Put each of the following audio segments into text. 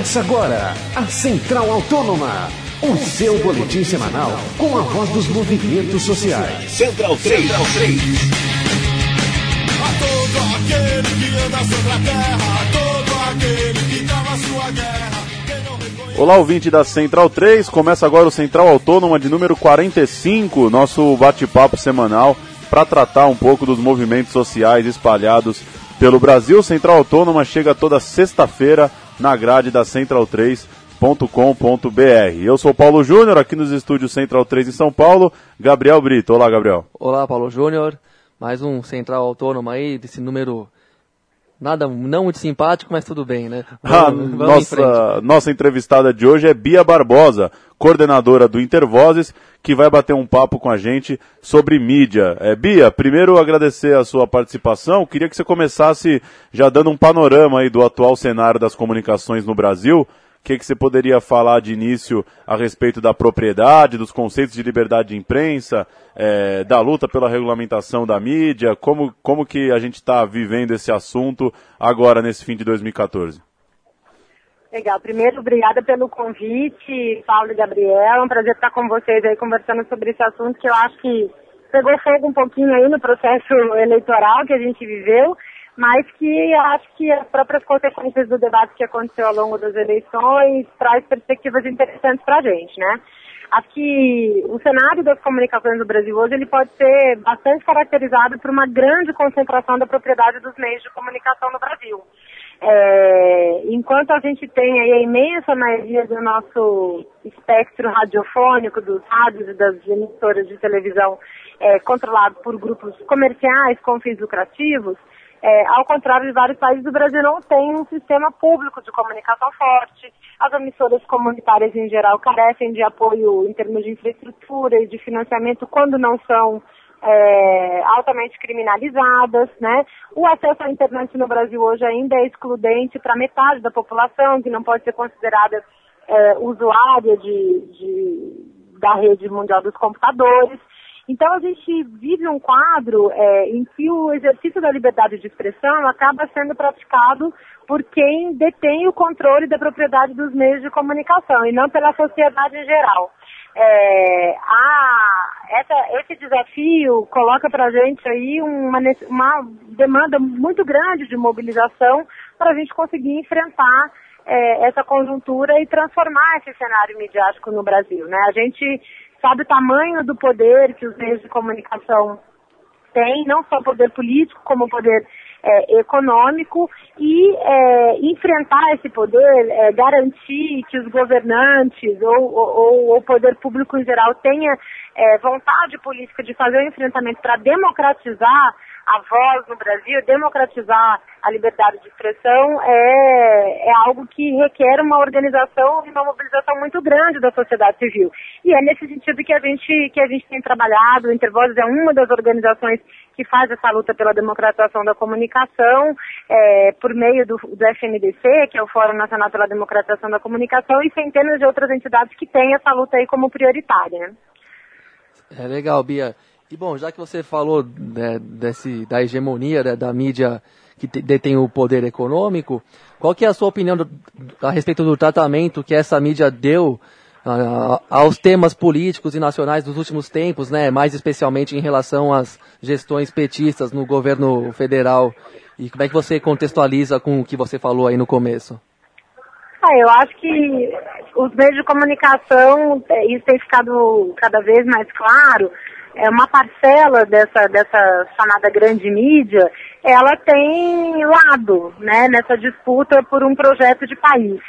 Começa agora a Central Autônoma, o seu boletim semanal com a voz dos movimentos sociais. Central 3. Central 3. A todo aquele que anda sobre a terra, a todo aquele que trava sua guerra. Olá, ouvinte da Central 3. Começa agora o Central Autônoma de número 45, nosso bate-papo semanal para tratar um pouco dos movimentos sociais espalhados pelo Brasil. Central Autônoma chega toda sexta-feira na grade da central3.com.br. Eu sou Paulo Júnior, aqui nos estúdios Central 3 em São Paulo. Gabriel Brito. Olá, Gabriel. Olá, Paulo Júnior. Mais um Central Autônomo aí, desse número nada, não muito simpático, mas tudo bem, né? Vamos- vamos em frente. nossa, nossa entrevistada de hoje é Bia Barbosa, coordenadora do Intervozes, que vai bater um papo com a gente sobre mídia. É, Bia, primeiro agradecer a sua participação. Queria que você começasse já dando um panorama aí do atual cenário das comunicações no Brasil. O que, que você poderia falar de início a respeito da propriedade, dos conceitos de liberdade de imprensa, é, da luta pela regulamentação da mídia? Como, como que a gente está vivendo esse assunto agora nesse fim de 2014? Legal. Primeiro, obrigada pelo convite, Paulo e Gabriel. É um prazer estar com vocês aí conversando sobre esse assunto que eu acho que pegou fogo um pouquinho aí no processo eleitoral que a gente viveu, mas que acho que as próprias consequências do debate que aconteceu ao longo das eleições traz perspectivas interessantes para a gente, né? Acho que o cenário das comunicações no Brasil hoje ele pode ser bastante caracterizado por uma grande concentração da propriedade dos meios de comunicação no Brasil. É, enquanto a gente tem aí a imensa maioria do nosso espectro radiofônico, dos rádios e das emissoras de televisão é, controlado por grupos comerciais com fins lucrativos, é, ao contrário de vários países, o Brasil não tem um sistema público de comunicação forte. As emissoras comunitárias, em geral, carecem de apoio em termos de infraestrutura e de financiamento quando não são é, altamente criminalizadas, né? O acesso à internet no Brasil hoje ainda é excludente para metade da população, que não pode ser considerada é, usuária de, de- da rede mundial dos computadores. Então a gente vive um quadro é, em que o exercício da liberdade de expressão acaba sendo praticado por quem detém o controle da propriedade dos meios de comunicação e não pela sociedade em geral. É, a- essa- esse desafio coloca para a gente aí uma, uma demanda muito grande de mobilização para a gente conseguir enfrentar é, essa conjuntura e transformar esse cenário midiático no Brasil. Né? A gente sabe o tamanho do poder que os meios de comunicação tem não só poder político, como poder é, econômico, e é, enfrentar esse poder, é, garantir que os governantes ou, ou- o poder público em geral tenha é, vontade política de fazer o enfrentamento para democratizar a voz no Brasil, democratizar a liberdade de expressão é, é algo que requer uma organização e uma mobilização muito grande da sociedade civil. E é nesse sentido que a gente, que a gente tem trabalhado, o Intervozes é uma das organizações que faz essa luta pela democratização da comunicação, é, por meio do, do FNDC, que é o Fórum Nacional pela Democratização da Comunicação, e centenas de outras entidades que têm essa luta aí como prioritária. Né? É legal, Bia. E bom, já que você falou né, desse, da hegemonia né, da mídia que detém o poder econômico, qual que é a sua opinião do- a respeito do tratamento que essa mídia deu ah, aos temas políticos e nacionais dos últimos tempos, né, mais especialmente em relação às gestões petistas no governo federal? E como é que você contextualiza com o que você falou aí no começo? Ah, eu acho que os meios de comunicação, isso tem ficado cada vez mais claro, é uma parcela dessa, dessa chamada grande mídia, ela tem lado, né, nessa disputa por um projeto de país.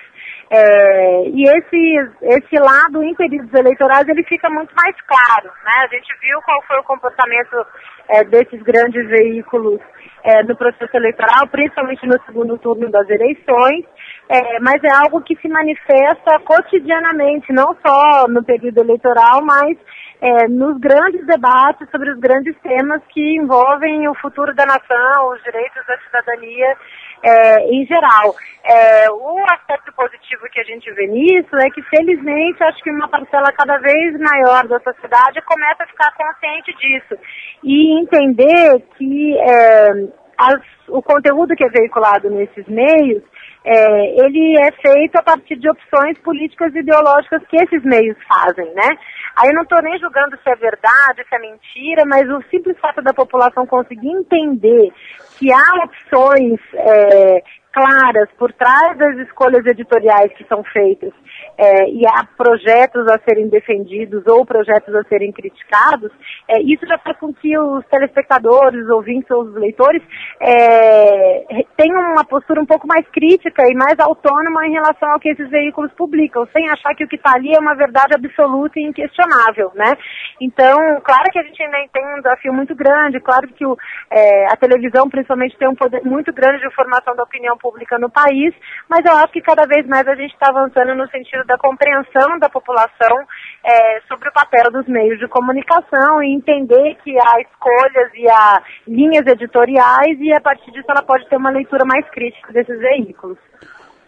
É, e esse, esse lado em períodos eleitorais ele fica muito mais claro. Né? A gente viu qual foi o comportamento é, desses grandes veículos é, no processo eleitoral, principalmente no segundo turno das eleições, é, mas é algo que se manifesta cotidianamente, não só no período eleitoral, mas é, nos grandes debates sobre os grandes temas que envolvem o futuro da nação, os direitos da cidadania é, em geral. É, o aspecto positivo que a gente vê nisso é que, felizmente, acho que uma parcela cada vez maior da sociedade começa a ficar consciente disso e entender que é, as, o conteúdo que é veiculado nesses meios é, ele é feito a partir de opções políticas e ideológicas que esses meios fazem, né? Aí eu não estou nem julgando se é verdade, se é mentira, mas o simples fato da população conseguir entender que há opções é, claras por trás das escolhas editoriais que são feitas é, e há projetos a serem defendidos ou projetos a serem criticados, é, isso já faz com que os telespectadores, os ouvintes ou os leitores é, tenham uma postura um pouco mais crítica e mais autônoma em relação ao que esses veículos publicam, sem achar que o que está ali é uma verdade absoluta e inquestionável, né? Então, claro que a gente ainda tem um desafio muito grande, claro que o, é, a televisão principalmente tem um poder muito grande de formação da opinião pública no país, mas eu acho que cada vez mais a gente está avançando no sentido da compreensão da população é, sobre o papel dos meios de comunicação e entender que há escolhas e há linhas editoriais e a partir disso ela pode ter uma leitura mais crítica desses veículos.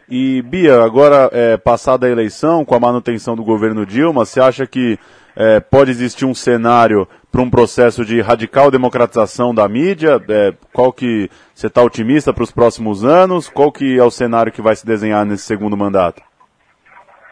E Bia, agora é, passada a eleição, com a manutenção do governo Dilma, você acha que é, pode existir um cenário para um processo de radical democratização da mídia? É, qual que você está otimista para os próximos anos? Qual que é o cenário que vai se desenhar nesse segundo mandato?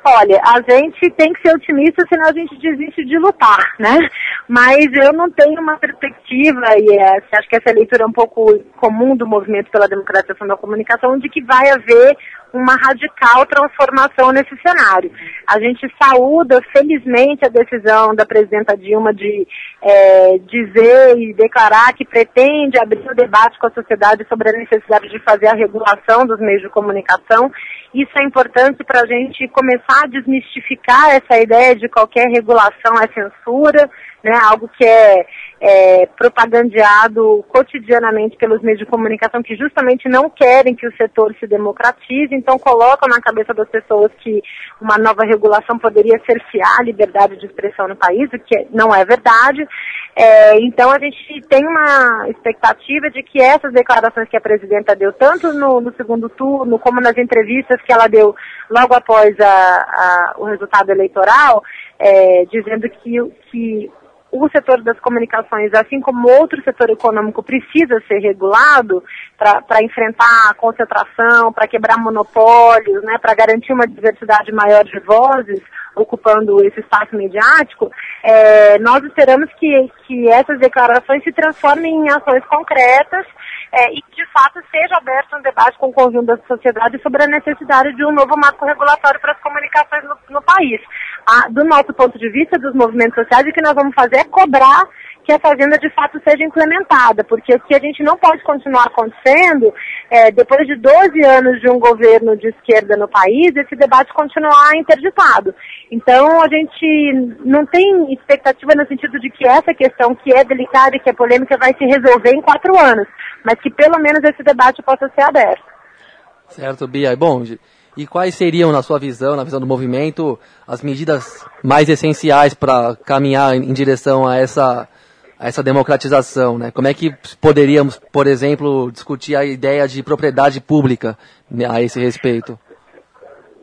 Olha, a gente tem que ser otimista, senão a gente desiste de lutar, né? Mas eu não tenho uma perspectiva, e é, acho que essa leitura é um pouco comum do movimento pela democratização da comunicação, de que vai haver uma radical transformação nesse cenário. A gente saúda, felizmente, a decisão da presidenta Dilma de é, dizer e declarar que pretende abrir o debate com a sociedade sobre a necessidade de fazer a regulação dos meios de comunicação. Isso é importante para a gente começar a desmistificar essa ideia de qualquer regulação é censura, né, algo que é é, propagandeado cotidianamente pelos meios de comunicação que justamente não querem que o setor se democratize, então colocam na cabeça das pessoas que uma nova regulação poderia cercear a liberdade de expressão no país, o que não é verdade. É, então a gente tem uma expectativa de que essas declarações que a presidenta deu, tanto no, no segundo turno como nas entrevistas que ela deu logo após a, a, o resultado eleitoral, é, dizendo que, que o setor das comunicações, assim como outro setor econômico, precisa ser regulado para enfrentar a concentração, para quebrar monopólios, né, para garantir uma diversidade maior de vozes ocupando esse espaço mediático, é, nós esperamos que, que essas declarações se transformem em ações concretas é, e que, de fato, seja aberto um debate com o conjunto da sociedade sobre a necessidade de um novo marco regulatório para as comunicações no, no país. Ah, do nosso ponto de vista, dos movimentos sociais, o que nós vamos fazer é cobrar que a fazenda de fato seja implementada, porque o que a gente não pode continuar acontecendo, é, depois de 12 anos de um governo de esquerda no país, esse debate continuar interditado. Então, a gente não tem expectativa no sentido de que essa questão, que é delicada e que é polêmica, vai se resolver em quatro anos, mas que pelo menos esse debate possa ser aberto. Certo, Bia. Bom, e quais seriam, na sua visão, na visão do movimento, as medidas mais essenciais para caminhar em direção a essa, a essa democratização? Né? Como é que poderíamos, por exemplo, discutir a ideia de propriedade pública a esse respeito?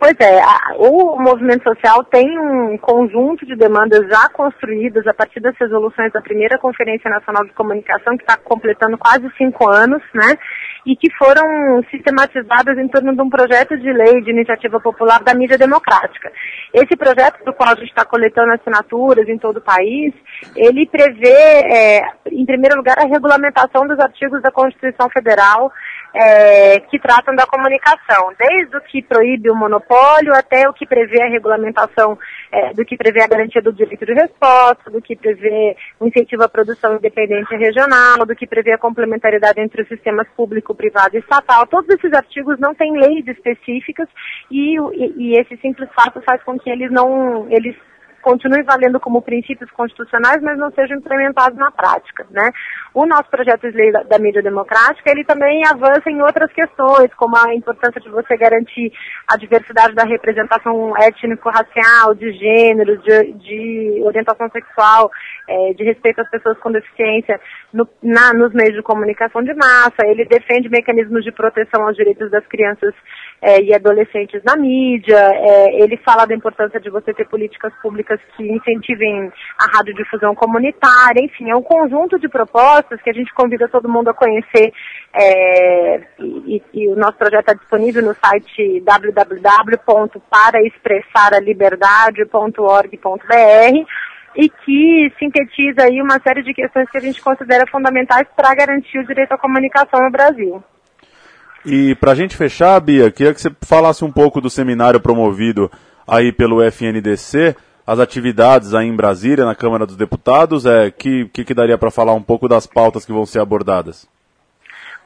Pois é, a, o movimento social tem um conjunto de demandas já construídas a partir das resoluções da primeira Conferência Nacional de Comunicação, que está completando quase cinco anos, né? E que foram sistematizadas em torno de um projeto de lei de iniciativa popular da mídia democrática. Esse projeto, do qual a gente está coletando assinaturas em todo o país, ele prevê, é, em primeiro lugar, a regulamentação dos artigos da Constituição Federal é, que tratam da comunicação, desde o que proíbe o monopólio até o que prevê a regulamentação, é, do que prevê a garantia do direito de resposta, do que prevê o incentivo à produção independente regional, do que prevê a complementaridade entre os sistemas público, privado e estatal. Todos esses artigos não têm leis específicas e, e, e esse simples fato faz com que eles não, eles continuem valendo como princípios constitucionais, mas não sejam implementados na prática, né? O nosso projeto de lei da, mídia democrática, ele também avança em outras questões, como a importância de você garantir a diversidade da representação étnico-racial, de gênero, de, de orientação sexual, é, de respeito às pessoas com deficiência no, na, nos meios de comunicação de massa. Ele defende mecanismos de proteção aos direitos das crianças é, e adolescentes na mídia. É, ele fala da importância de você ter políticas públicas públicas que incentivem a radiodifusão comunitária, enfim, é um conjunto de propostas que a gente convida todo mundo a conhecer é, e, e, o nosso projeto está disponível no site www.paraexpressaraliberdade.org.br e que sintetiza aí uma série de questões que a gente considera fundamentais para garantir o direito à comunicação no Brasil. E para a gente fechar, Bia, queria que você falasse um pouco do seminário promovido aí pelo FNDC, as atividades aí em Brasília, na Câmara dos Deputados, é, que, que, que daria para falar um pouco das pautas que vão ser abordadas?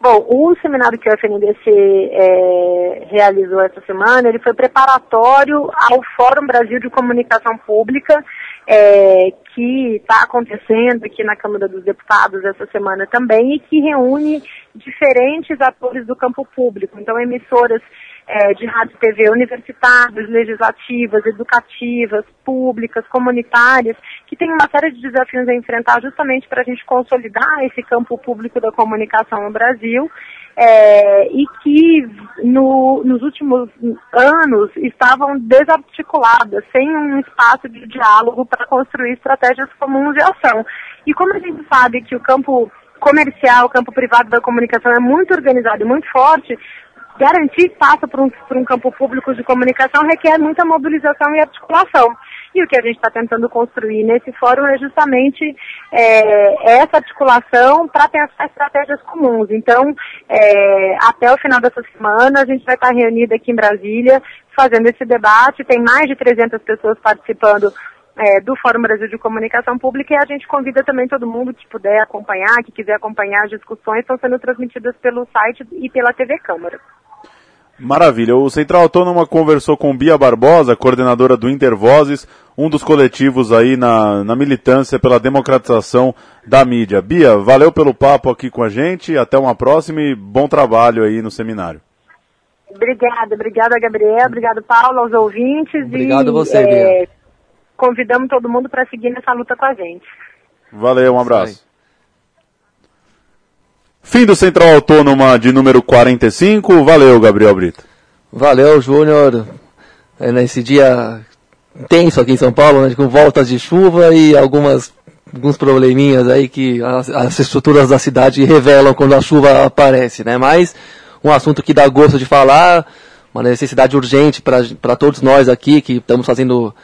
Bom, o seminário que o FNDC é, realizou essa semana, ele foi preparatório ao Fórum Brasil de Comunicação Pública, é, que está acontecendo aqui na Câmara dos Deputados essa semana também e que reúne diferentes atores do campo público. Então, emissoras é, de rádio e TV universitárias, legislativas, educativas, públicas, comunitárias, que tem uma série de desafios a enfrentar justamente para a gente consolidar esse campo público da comunicação no Brasil é, e que no, nos últimos anos estavam desarticuladas, sem um espaço de diálogo para construir estratégias comuns de ação. E como a gente sabe que o campo comercial, o campo privado da comunicação é muito organizado e muito forte, garantir espaço para um, um campo público de comunicação requer muita mobilização e articulação. E o que a gente está tentando construir nesse fórum é justamente é, essa articulação para pensar estratégias comuns. Então, é, até o final dessa semana, a gente vai estar reunido aqui em Brasília fazendo esse debate. Tem mais de 300 pessoas participando é, do Fórum Brasil de Comunicação Pública e a gente convida também todo mundo que puder acompanhar, que quiser acompanhar as discussões, estão sendo transmitidas pelo site e pela TV Câmara. Maravilha. O Central Autônoma conversou com Bia Barbosa, coordenadora do Intervozes, um dos coletivos aí na, na militância pela democratização da mídia. Bia, valeu pelo papo aqui com a gente, até uma próxima e bom trabalho aí no seminário. Obrigada, obrigada Gabriel, obrigado Paulo, aos ouvintes. Obrigado e, você, é, Bia convidamos todo mundo para seguir nessa luta com a gente. Valeu, um abraço. Fim do Central Autônoma de número 45. Valeu, Gabriel Brito. Valeu, Júnior. É nesse dia tenso aqui em São Paulo, né, com voltas de chuva e algumas alguns probleminhas aí que as, as, estruturas da cidade revelam quando a chuva aparece, né? Mas um assunto que dá gosto de falar, uma necessidade urgente para todos nós aqui que estamos fazendo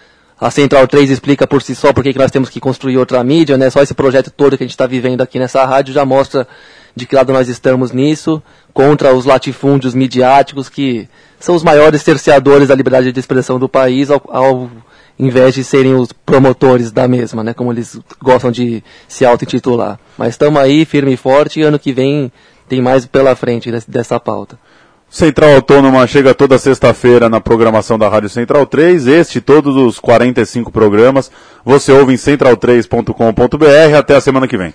a Central 3 explica por si só por que nós temos que construir outra mídia, né? Só esse projeto todo que a gente está vivendo aqui nessa rádio já mostra de que lado nós estamos nisso, contra os latifúndios midiáticos que são os maiores cerceadores da liberdade de expressão do país, ao, ao invés de serem os promotores da mesma, né? Como eles gostam de se auto-intitular. Mas estamos aí, firme e forte, e ano que vem tem mais pela frente dessa pauta. Central Autônoma chega toda sexta-feira na programação da Rádio Central 3. Este todos os 45 programas você ouve em central3.com.br. Até a semana que vem.